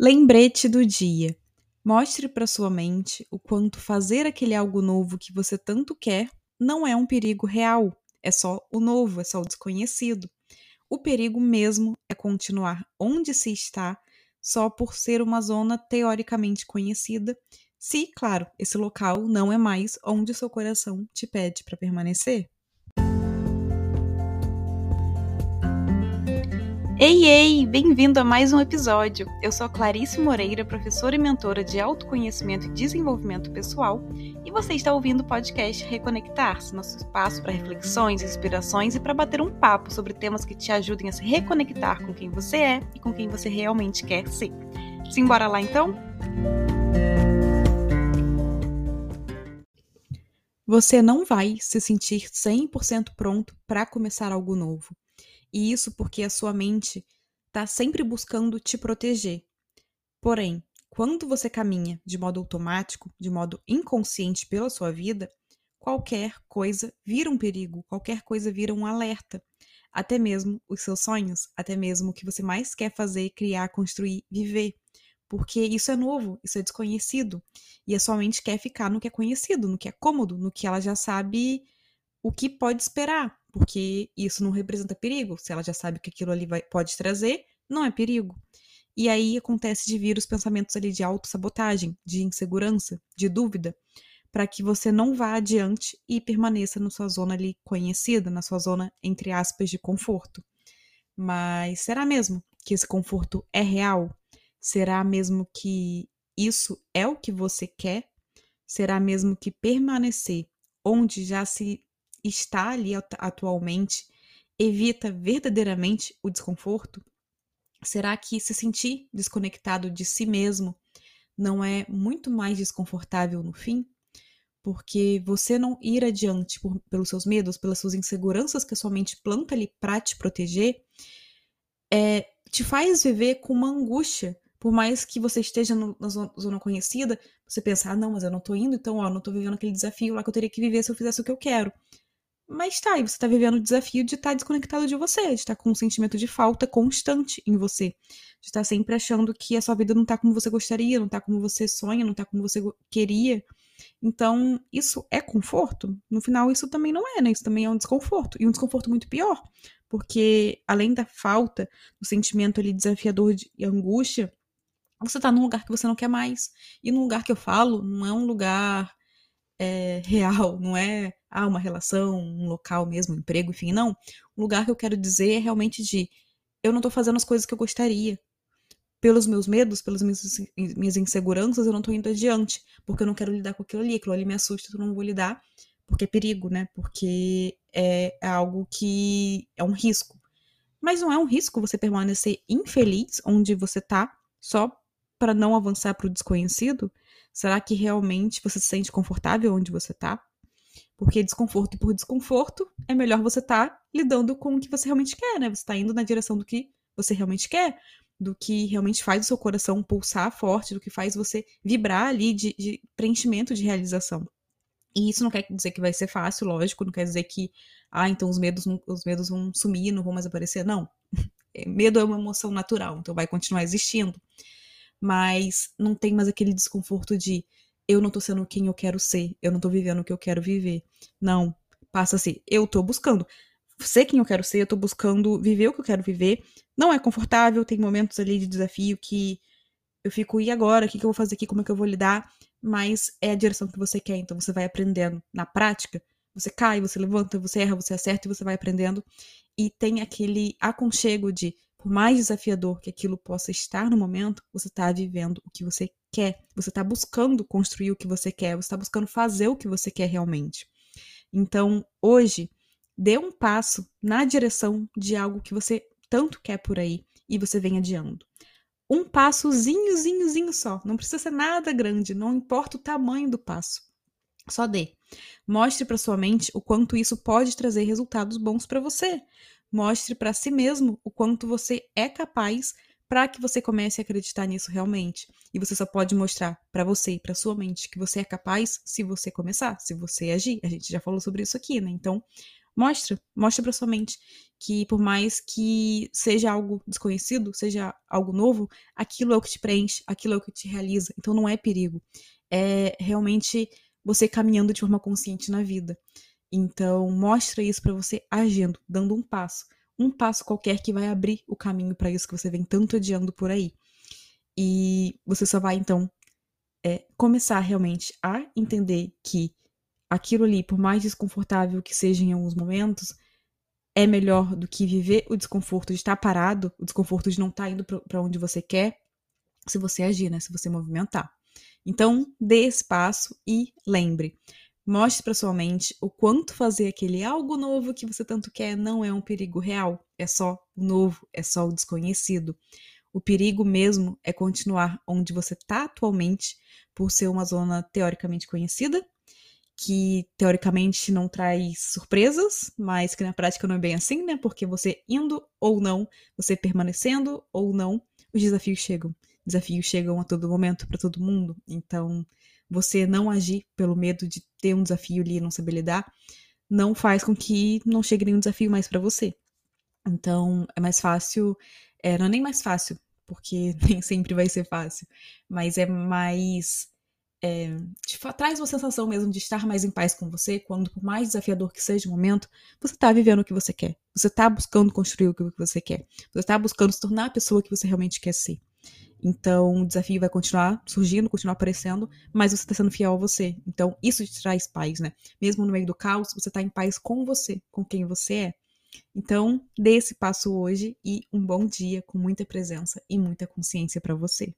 Lembrete do dia. Mostre para sua mente o quanto fazer aquele algo novo que você tanto quer não é um perigo real, é só o novo, é só o desconhecido. O perigo mesmo é continuar onde se está só por ser uma zona teoricamente conhecida, se, claro, esse local não é mais onde seu coração te pede para permanecer. Ei, ei! Bem-vindo a mais um episódio! Eu sou Clarice Moreira, professora e mentora de autoconhecimento e desenvolvimento pessoal, e você está ouvindo o podcast Reconectar-se, nosso espaço para reflexões, inspirações e para bater um papo sobre temas que te ajudem a se reconectar com quem você é e com quem você realmente quer ser. Simbora lá então? Você não vai se sentir 100% pronto para começar algo novo. E isso porque a sua mente está sempre buscando te proteger. Porém, quando você caminha de modo automático, de modo inconsciente pela sua vida, qualquer coisa vira um perigo, qualquer coisa vira um alerta. Até mesmo os seus sonhos, até mesmo o que você mais quer fazer, criar, construir, viver. Porque isso é novo, isso é desconhecido. E a sua mente quer ficar no que é conhecido, no que é cômodo, no que ela já sabe o que pode esperar porque isso não representa perigo. Se ela já sabe que aquilo ali vai, pode trazer, não é perigo. E aí acontece de vir os pensamentos ali de autossabotagem, de insegurança, de dúvida, para que você não vá adiante e permaneça na sua zona ali conhecida, na sua zona, entre aspas, de conforto. Mas será mesmo que esse conforto é real? Será mesmo que isso é o que você quer? Será mesmo que permanecer onde já se está ali atualmente evita verdadeiramente o desconforto? Será que se sentir desconectado de si mesmo não é muito mais desconfortável no fim? Porque você não ir adiante por, pelos seus medos, pelas suas inseguranças que a sua mente planta ali para te proteger, é, te faz viver com uma angústia. Por mais que você esteja no, na zona conhecida, você pensa, ah, não, mas eu não tô indo, então, ó, não tô vivendo aquele desafio lá que eu teria que viver se eu fizesse o que eu quero. Mas tá, e você tá vivendo o desafio de estar tá desconectado de você, de estar tá com um sentimento de falta constante em você. De estar tá sempre achando que a sua vida não tá como você gostaria, não tá como você sonha, não tá como você queria. Então, isso é conforto? No final, isso também não é, né? Isso também é um desconforto. E um desconforto muito pior. Porque, além da falta, do sentimento ali desafiador de angústia, você tá num lugar que você não quer mais. E num lugar que eu falo, não é um lugar é, real, não é ah, uma relação, um local mesmo, um emprego, enfim, não. O lugar que eu quero dizer é realmente de eu não tô fazendo as coisas que eu gostaria. Pelos meus medos, pelas minhas, minhas inseguranças, eu não tô indo adiante, porque eu não quero lidar com aquilo ali, aquilo ali me assusta, eu não vou lidar, porque é perigo, né? Porque é algo que é um risco. Mas não é um risco você permanecer infeliz onde você tá, só para não avançar para o desconhecido? Será que realmente você se sente confortável onde você tá? Porque desconforto por desconforto é melhor você estar tá lidando com o que você realmente quer, né? Você está indo na direção do que você realmente quer, do que realmente faz o seu coração pulsar forte, do que faz você vibrar ali de, de preenchimento de realização. E isso não quer dizer que vai ser fácil, lógico, não quer dizer que, ah, então os medos, os medos vão sumir, não vão mais aparecer. Não. Medo é uma emoção natural, então vai continuar existindo. Mas não tem mais aquele desconforto de eu não tô sendo quem eu quero ser, eu não tô vivendo o que eu quero viver. Não, passa a ser, eu tô buscando ser quem eu quero ser, eu tô buscando viver o que eu quero viver. Não é confortável, tem momentos ali de desafio que eu fico, e agora? O que, que eu vou fazer aqui? Como é que eu vou lidar? Mas é a direção que você quer, então você vai aprendendo na prática. Você cai, você levanta, você erra, você acerta e você vai aprendendo. E tem aquele aconchego de por mais desafiador que aquilo possa estar no momento, você está vivendo o que você quer, você está buscando construir o que você quer, você está buscando fazer o que você quer realmente. Então, hoje, dê um passo na direção de algo que você tanto quer por aí e você vem adiando. Um passozinho, zinho, só. Não precisa ser nada grande, não importa o tamanho do passo. Só dê. Mostre para sua mente o quanto isso pode trazer resultados bons para você. Mostre para si mesmo o quanto você é capaz para que você comece a acreditar nisso realmente. E você só pode mostrar para você e para sua mente que você é capaz se você começar, se você agir. A gente já falou sobre isso aqui, né? Então, Mostra, mostra para sua mente que por mais que seja algo desconhecido, seja algo novo, aquilo é o que te preenche, aquilo é o que te realiza. Então não é perigo. É realmente você caminhando de forma consciente na vida. Então mostra isso para você agindo, dando um passo, um passo qualquer que vai abrir o caminho para isso que você vem tanto adiando por aí. E você só vai então é, começar realmente a entender que aquilo ali, por mais desconfortável que seja em alguns momentos, é melhor do que viver o desconforto de estar parado, o desconforto de não estar indo para onde você quer, se você agir, né? Se você movimentar. Então, dê esse passo e lembre. Mostre para sua mente o quanto fazer aquele algo novo que você tanto quer não é um perigo real, é só o novo, é só o desconhecido. O perigo mesmo é continuar onde você está atualmente, por ser uma zona teoricamente conhecida, que teoricamente não traz surpresas, mas que na prática não é bem assim, né? Porque você indo ou não, você permanecendo ou não, os desafios chegam. Desafios chegam a todo momento para todo mundo. Então, você não agir pelo medo de ter um desafio ali e não saber lidar, não faz com que não chegue nenhum desafio mais para você. Então, é mais fácil, é, não é nem mais fácil, porque nem sempre vai ser fácil, mas é mais é, te traz uma sensação mesmo de estar mais em paz com você, quando, por mais desafiador que seja o momento, você está vivendo o que você quer. Você está buscando construir o que você quer. Você está buscando se tornar a pessoa que você realmente quer ser. Então, o desafio vai continuar surgindo, continuar aparecendo, mas você está sendo fiel a você. Então, isso te traz paz, né? Mesmo no meio do caos, você está em paz com você, com quem você é. Então, dê esse passo hoje e um bom dia com muita presença e muita consciência para você.